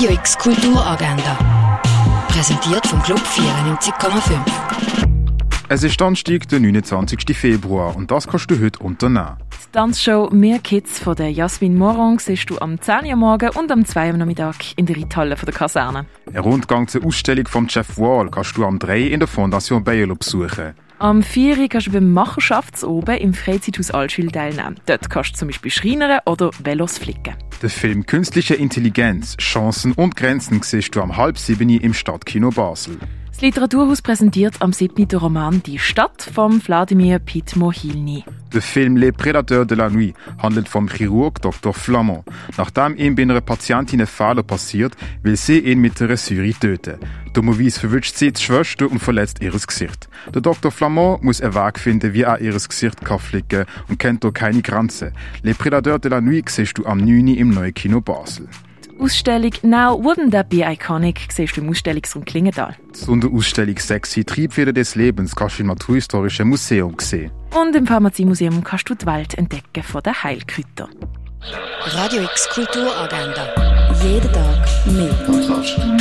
Radio X Kulturagenda. Präsentiert vom Club 94,5. Es ist Donnerstag, der 29. Februar und das kannst du heute unternehmen. Die Tanzshow «Mehr Kids» von der Jasmin Moron siehst du am 10 Uhr morgen und am 2 Uhr Nachmittag in der Reithalle der Kaserne. Ein Rundgang zur Ausstellung von Jeff Wall kannst du am 3 in der Fondation Bayerlo besuchen. Am 4 Uhr kannst du beim Machenschaftsoben im Freizeithaus Altschwil teilnehmen. Dort kannst du zum Beispiel Schreinern oder Velos flicken. Der Film Künstliche Intelligenz, Chancen und Grenzen siehst du am halb sieben im Stadtkino Basel. Das Literaturhaus präsentiert am 7. den Roman «Die Stadt» von Wladimir Pitmohilny. Der Film Les Prédateurs de la Nuit handelt vom Chirurg Dr. Flamand. Nachdem ihm bei einer Patientin ein Fehler passiert, will sie ihn mit einer Syrie töten. Dummerweise verwünscht sie die Schwester und verletzt ihr Gesicht. Der Dr. Flamand muss einen Weg finden, wie er ihr Gesicht kann flicken und kennt dort keine Grenzen. Les Prédateurs de la Nuit siehst du am 9. im neuen Kino Basel. Ausstellung «Now Wouldn't That Be Iconic» siehst du im Ausstellungsraum Klingenthal. Die Sonderausstellung «Sexy Triebfeder des Lebens» kannst du im Naturhistorischen Museum sehen. Und im Pharmaziemuseum kannst du die Welt entdecken von den Heilkräutern. Radio X Kulturagenda. Jeden Tag mehr.